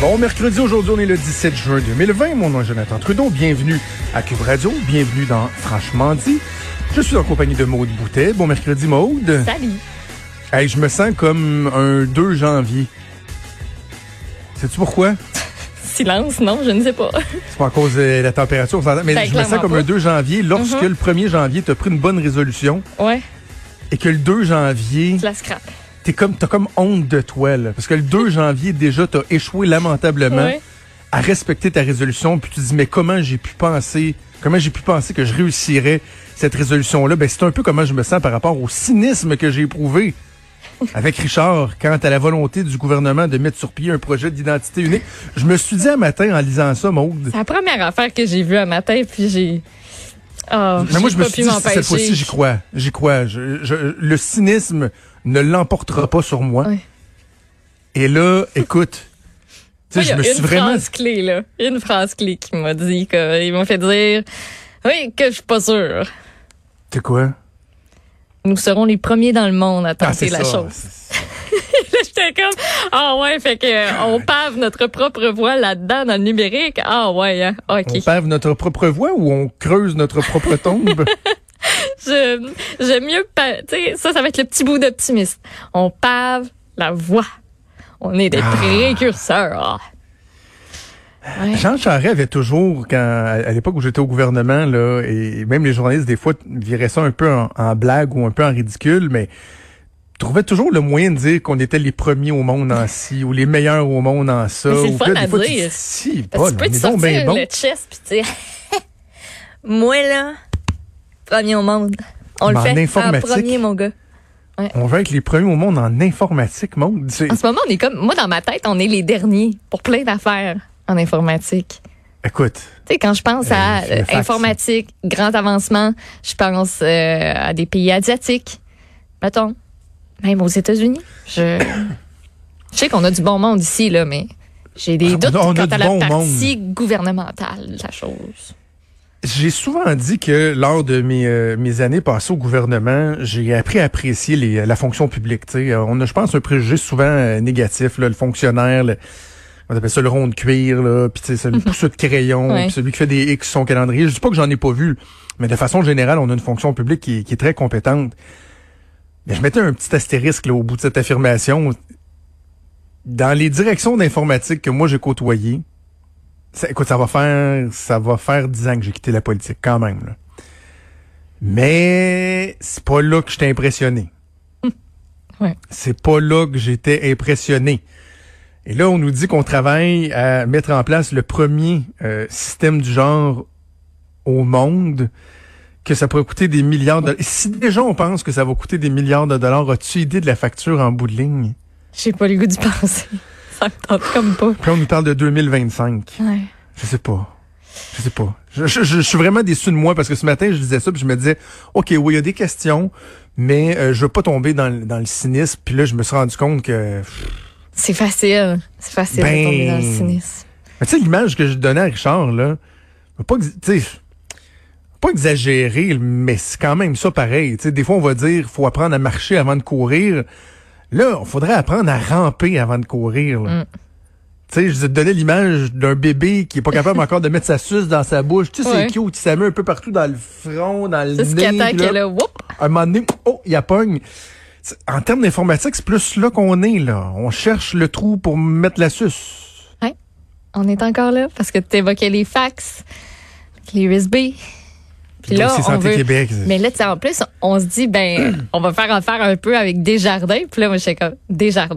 Bon mercredi, aujourd'hui on est le 17 juin 2020. Mon nom est Jonathan Trudeau. Bienvenue à Cube Radio. Bienvenue dans Franchement dit. Je suis en compagnie de Maude Boutet. Bon mercredi Maude. Salut. Hey, je me sens comme un 2 janvier. Sais-tu pourquoi? Silence, non, je ne sais pas. C'est pas à cause de la température, on s'entend, mais Ben, je me sens clairement comme pas. un 2 janvier lorsque Mhm. le 1er janvier, tu as pris une bonne résolution Ouais, et que le 2 janvier, je la scrap. T'es comme, t'as comme honte de toi, là. Parce que le 2 janvier, déjà, t'as échoué lamentablement. À respecter ta résolution, puis tu te dis mais comment j'ai pu penser, comment j'ai pu penser que je réussirais cette résolution-là? Ben c'est un peu comment je me sens par rapport au cynisme que j'ai éprouvé avec Richard quant à la volonté du gouvernement de mettre sur pied un projet d'identité unique. Je me suis dit un matin en lisant ça, Maude. C'est la première affaire que j'ai vue un matin, puis j'ai. Oh, Mais moi, je me suis dit, cette fois-ci, j'y crois. J'y crois. Je- je- le cynisme ne l'emportera pas sur moi. Et là, écoute, tu Moi, je me une suis vraiment... phrase clé, là. Une phrase clé qui m'a dit que, ils m'ont fait dire, oui, que je suis pas sûre. C'est quoi? Nous serons les premiers dans le monde à Ah, tenter la ça. chose. Là, j'étais comme, ah ouais, fait que, euh, on pave notre propre voie là-dedans dans le numérique. Ah ouais, hein. OK. On pave notre propre voie ou on creuse notre propre tombe? Je- J'aime mieux, tu sais, ça, ça va être le petit bout d'optimiste. On pave la voie. On est des Ah. précurseurs. Ouais. Jean Charest avait toujours, quand, à l'époque où j'étais au gouvernement, là, et même les journalistes, des fois, viraient ça un peu en, en blague ou un peu en ridicule, mais trouvaient toujours le moyen de dire qu'on était les premiers au monde en ci, ou les meilleurs au monde en ça. C'est le fun là, à fois, dire. si, Parce que tu peux te sortir bon. le chest puis dire, moi là, premier au monde. On le en fait en informatique. premier, mon gars. On veut être les premiers au monde en informatique, monde. C'est- En ce moment, on est comme, moi dans ma tête, on est les derniers pour plein d'affaires en informatique. Écoute, Tu sais, quand je pense Euh, à euh, informatique, grand avancement, je pense euh, à des pays asiatiques. Mettons, même aux États-Unis. Je, je sais qu'on a du bon monde ici, là, mais j'ai des Ah, doutes on a quant à la partie gouvernementale de la chose. J'ai souvent dit que lors de mes, euh, mes années passées au gouvernement, j'ai appris à apprécier les, la fonction publique. Euh, On a, je pense, un préjugé souvent euh, négatif, là, le fonctionnaire, le- on appelle ça le rond de cuir, là, puis tu sais, celui pousseux de crayon, puis celui qui fait des X sur son calendrier. Je dis pas que j'en ai pas vu, mais de façon générale, on a une fonction publique qui, est- qui est très compétente. Mais je mettais un petit astérisque là, au bout de cette affirmation. Dans les directions d'informatique que moi j'ai côtoyées, ça, écoute, ça va faire, ça va faire dix ans que j'ai quitté la politique, quand même. Là. Mais c'est pas là que j'étais impressionné. Ouais. C'est pas là que j'étais impressionné. Et là, on nous dit qu'on travaille à mettre en place le premier euh, système du genre au monde, que ça pourrait coûter des milliards de Si déjà on pense que ça va coûter des milliards de dollars, as-tu idée de la facture en bout de ligne? J'ai pas le goût d'y penser. Ça me tente comme pas. Puis on nous parle de 2025. Ouais. Je sais pas. Je sais pas. Je, je- je- je suis vraiment déçu de moi parce que ce matin, je disais ça puis je me disais, OK, oui, il y a des questions, mais euh, je veux pas tomber dans, le- dans le cynisme. Puis là, je me suis rendu compte que... C'est facile. C'est facile Ben- de tomber dans le cynisme. Mais tu sais, l'image que je donnais à Richard, là, pas, pas exagérer, mais c'est quand même ça pareil. Sais, des fois, on va dire, faut apprendre à marcher avant de courir. Là, il faudrait apprendre à ramper avant de courir. là. Mm. Tu sais, je te donnais l'image d'un bébé qui est pas capable encore de mettre sa suce dans sa bouche. Tu sais, Ouais. c'est cute, il mis un peu partout dans le front, dans le C'est ce qui nez. là. Whoop! un moment donné, oh, il y a pogne. En termes d'informatique, c'est plus là qu'on est, là. On cherche le trou pour mettre la suce. On est encore là parce que tu évoquais les fax, les USB. Puis là, c'est on veut... Québec. Mais là, tu sais, en plus, on se dit, ben, on va faire affaire un peu avec Desjardins. Puis là, moi, j'étais comme, Desjardins.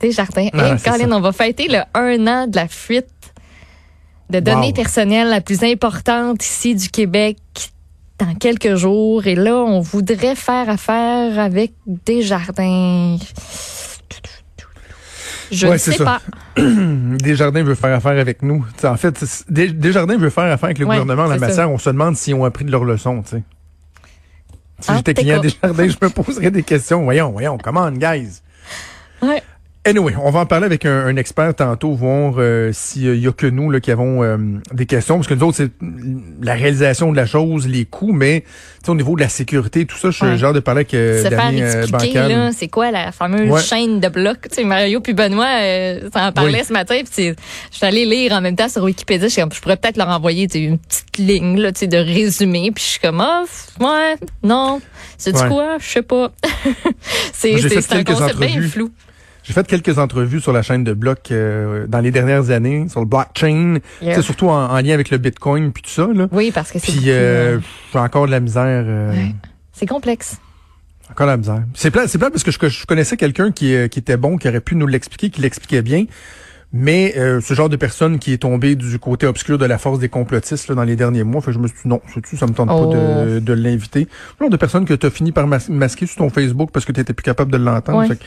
Desjardins. Ah, hey, c'est Colin, ça. on va fêter le un an de la fuite de données Wow. personnelles la plus importante ici du Québec dans quelques jours. Et là, on voudrait faire affaire avec Desjardins. Je Ouais, ne c'est sais ça. pas. Desjardins veut faire affaire avec nous. T'sais, en fait, Desjardins veut faire affaire avec le Ouais, gouvernement en la ça. matière. On se demande s'ils ont appris de leur leçon, tu sais. Si Ah, j'étais client? Desjardins, je me poserais des questions. Voyons, voyons, come on, guys. Ouais. Anyway, on va en parler avec un, un expert tantôt, voir euh, s'il y a que nous là, qui avons euh, des questions. Parce que nous autres, c'est la réalisation de la chose, les coûts, mais tu sais, au niveau de la sécurité, tout ça, je suis Ouais. genre de parler avec euh, se faire euh, expliquer Bancal. là, c'est quoi la fameuse Ouais. chaîne de blocs? Tu sais, Mario puis Benoît euh, ça en parlait Oui. ce matin. Puis je suis allée lire en même temps sur Wikipédia. Je, suis comme, je pourrais peut-être leur envoyer une petite ligne là, tu sais, de résumé. Puis je suis comme ah f- ouais non c'est Ouais. quoi? Je sais pas. c'est un concept bien flou. J'ai fait quelques entrevues sur la chaîne de blocs euh, dans les dernières années, sur le blockchain, Yeah. surtout en, en lien avec le Bitcoin puis tout ça. Là. Oui parce que c'est Puis euh, euh, j'ai encore de la misère. euh, Ouais. c'est complexe. Encore de la misère. C'est plat, c'est plat parce que je, je connaissais quelqu'un qui, euh, qui était bon, qui aurait pu nous l'expliquer, qui l'expliquait bien. Mais euh, ce genre de personne qui est tombée du côté obscur de la force des complotistes là, dans les derniers mois, fait que je me suis dit non, sais-tu, ça me tente Oh. pas de, de l'inviter. Le genre de personne que tu as fini par mas- masquer sur ton Facebook parce que tu plus capable de l'entendre. Ouais.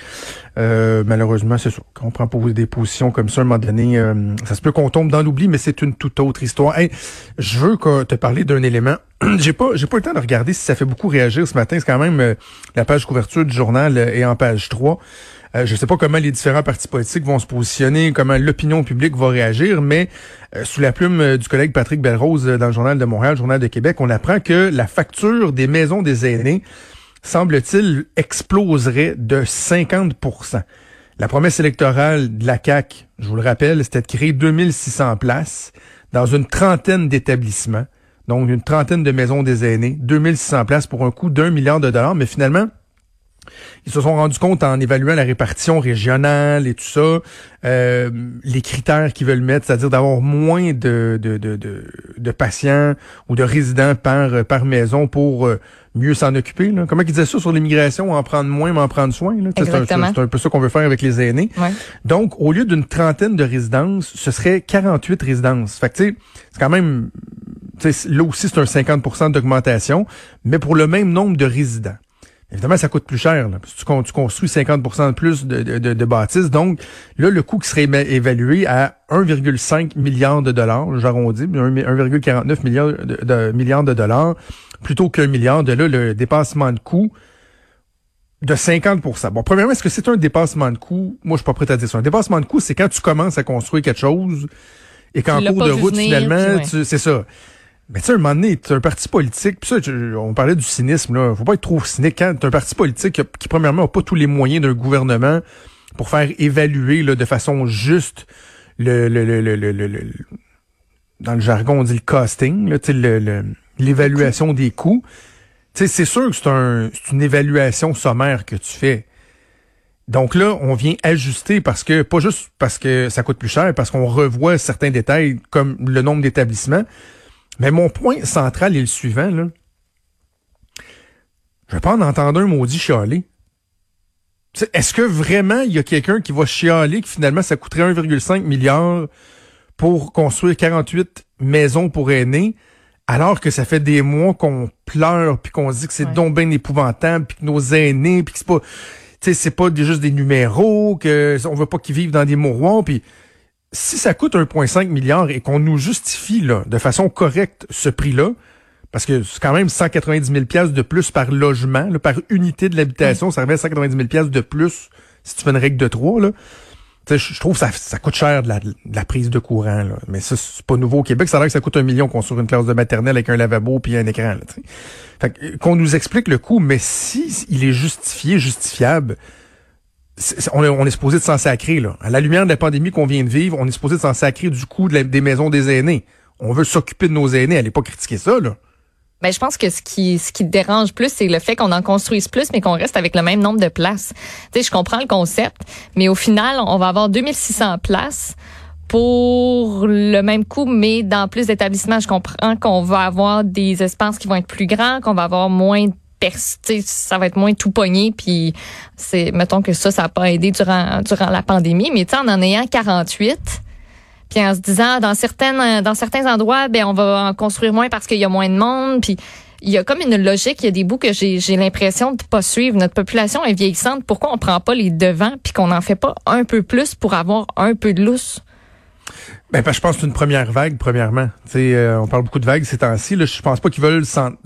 Euh, malheureusement, c'est ça. Quand on prend pour des positions comme ça, à un moment donné, euh, ça se peut qu'on tombe dans l'oubli, mais c'est une toute autre histoire. Hey, je veux te parler d'un élément. j'ai pas j'ai pas eu le temps de regarder si ça fait beaucoup réagir ce matin. C'est quand même euh, la page couverture du journal euh, est en page 3. Euh, je sais pas comment les différents partis politiques vont se positionner, comment l'opinion publique va réagir, mais euh, sous la plume euh, du collègue Patrick Belrose dans le Journal de Montréal, le Journal de Québec, on apprend que la facture des maisons des aînés, semble-t-il, exploserait de 50% La promesse électorale de la CAQ, je vous le rappelle, c'était de créer 2600 places dans une trentaine d'établissements, donc une trentaine de maisons des aînés, 2600 places pour un coût d'un milliard de dollars, mais finalement, ils se sont rendus compte en évaluant la répartition régionale et tout ça, euh, les critères qu'ils veulent mettre, c'est-à-dire d'avoir moins de, de, de, de, de patients ou de résidents par, par maison pour euh, mieux s'en occuper. Là. Comment ils disaient ça sur l'immigration, en prendre moins, mais en prendre soin. C'est un, peu ça qu'on veut faire avec les aînés. Ouais. Donc, au lieu d'une trentaine de résidences, ce serait 48 résidences. Fait que, tu sais, c'est quand même, là aussi, c'est un 50% d'augmentation, mais pour le même nombre de résidents. Évidemment, ça coûte plus cher. Là, parce que tu, con- tu construis 50% de plus de, de, de- bâtisses. Donc, là, le coût qui serait évalué à 1,5 milliard de dollars, j'arrondis, mais un- 1,49 milliard de, de- milliards de dollars, plutôt qu'un milliard. De là, le dépassement de coût de 50% Bon, premièrement, est-ce que c'est un dépassement de coût? Moi, je suis pas prêt à dire ça. Un dépassement de coût, c'est quand tu commences à construire quelque chose et qu'en cours de route, venir, finalement, tu- c'est ça. Mais tu sais, un moment donné, t'as un parti politique, puis ça, on parlait du cynisme, là. Faut pas être trop cynique. Quand t'as un parti politique qui, premièrement, n'a pas tous les moyens d'un gouvernement pour faire évaluer, de façon juste le, dans le jargon, on dit le costing, l'évaluation des coûts. C'est sûr que c'est une évaluation sommaire que tu fais. Donc là, on vient ajuster parce que, pas juste parce que ça coûte plus cher, parce qu'on revoit certains détails comme le nombre d'établissements. Mais mon point central est le suivant, là. Je vais pas en entendre un maudit chialer. Est-ce que vraiment il y a quelqu'un qui va chialer que finalement ça coûterait 1,5 milliard pour construire 48 maisons pour aînés, alors que ça fait des mois qu'on pleure puis qu'on se dit que c'est Ouais. donc bien épouvantable puis que nos aînés puis que c'est pas tu sais c'est pas juste des numéros que on veut pas qu'ils vivent dans des mouroirs puis si ça coûte 1,5 milliard et qu'on nous justifie là, de façon correcte ce prix-là, parce que c'est quand même 190 000 pièces de plus par logement, par unité de l'habitation, ça revient à 190 000 pièces de plus si tu fais une règle de 3. Là. Je trouve que ça, coûte cher de la, prise de courant. Mais ça, c'est pas nouveau au Québec. Ça a l'air que ça coûte un million qu'on sur une classe de maternelle avec un lavabo puis un écran. Là, fait euh, qu'on nous explique le coût, mais si il est justifié, justifiable, on, est, on supposé de s'en sacrer. Là. À la lumière de la pandémie qu'on vient de vivre, on est supposé de s'en sacrer du coût des maisons des aînés. On veut s'occuper de nos aînés. Allez pas critiquer ça. Là. Ben, je pense que ce qui, ce qui te dérange plus, c'est le fait qu'on en construise plus, mais qu'on reste avec le même nombre de places. Tu sais, je comprends le concept, mais au final, on va avoir 2600 places pour le même coût, mais dans plus d'établissements. Je comprends qu'on va avoir des espaces qui vont être plus grands, qu'on va avoir moins ça va être moins tout pogné, puis c'est, mettons que ça, ça n'a pas aidé durant, durant la pandémie, mais tu en en ayant 48, puis en se disant dans certaines dans certains endroits ben on va en construire moins parce qu'il y a moins de monde puis il y a comme une logique, il y a des bouts que j'ai l'impression de pas suivre. Notre population est vieillissante. Pourquoi on prend pas les devants puis qu'on n'en fait pas un peu plus pour avoir un peu de lousse? Ben, je pense que c'est une première vague, premièrement. Euh, on parle beaucoup de vagues ces temps-ci. Je pense pas qu'ils veulent s'en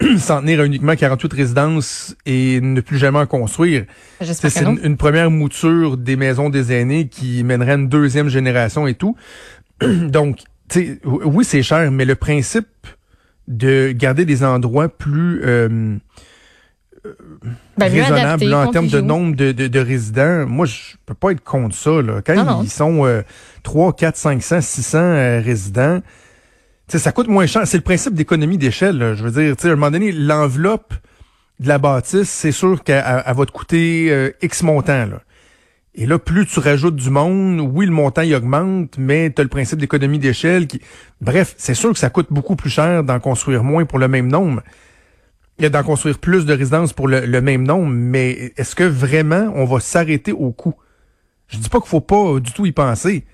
tenir à uniquement 48 résidences et ne plus jamais en construire. C'est une, une, première mouture des maisons des aînés qui mènerait une deuxième génération et tout. Donc, oui, c'est cher, mais le principe de garder des endroits plus euh, ben, raisonnables en termes de nombre de, de, résidents, moi, je peux pas être contre ça. Là. Quand ils sont euh, 3, 4, 500, 600 résidents, ça coûte moins cher. C'est le principe d'économie d'échelle. Je veux dire, à un moment donné, l'enveloppe de la bâtisse, c'est sûr qu'elle va te coûter euh, X montant. Là. Et là, plus tu rajoutes du monde, oui, le montant il augmente, mais tu as le principe d'économie d'échelle qui. Bref, c'est sûr que ça coûte beaucoup plus cher d'en construire moins pour le même nombre. Il y a d'en construire plus de résidences pour le, même nombre, mais est-ce que vraiment on va s'arrêter au coût? Je dis pas qu'il faut pas du tout y penser.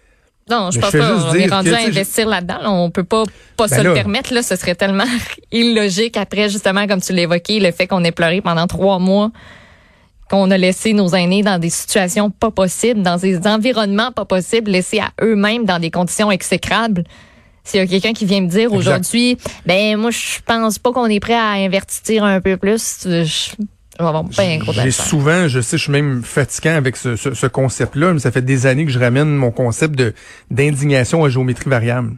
Non, je pense pas. On est rendu à investir là-dedans. On peut pas pas ben se le permettre. Là, ce serait tellement illogique après, justement, comme tu l'évoquais, le fait qu'on ait pleuré pendant trois mois qu'on a laissé nos aînés dans des situations pas possibles, dans des environnements pas possibles, laissés à eux-mêmes dans des conditions exécrables. S'il y a quelqu'un qui vient me dire aujourd'hui, ben moi je pense pas qu'on est prêt à investir un peu plus, je, J'ai souvent, je sais, je suis même fatiguant avec ce, ce, concept-là, mais ça fait des années que je ramène mon concept de d'indignation à géométrie variable.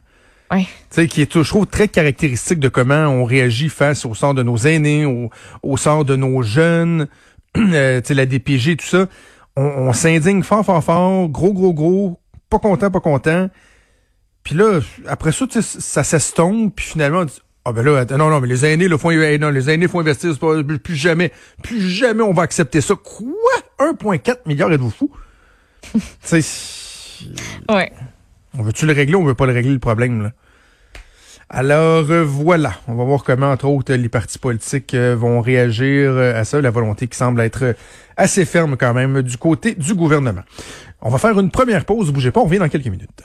Oui. Tu sais, qui est, je trouve, très caractéristique de comment on réagit face au sort de nos aînés, au, au sort de nos jeunes, euh, la DPG, tout ça, on, s'indigne fort, fort, fort, gros, gros, gros, pas content, pas content. Puis là, après ça, ça s'estompe, puis finalement, on dit, ah ben là, non, non, mais les aînés, le font, non, les aînés font investir, pas, plus jamais, plus jamais on va accepter ça. Quoi? 1,4 milliard, êtes-vous fou? tu sais, ouais. On veut-tu le régler ou on veut pas le régler, le problème, là? Alors euh, voilà, on va voir comment, entre autres, les partis politiques euh, vont réagir euh, à ça, la volonté qui semble être assez ferme quand même du côté du gouvernement. On va faire une première pause, bougez pas, on revient dans quelques minutes.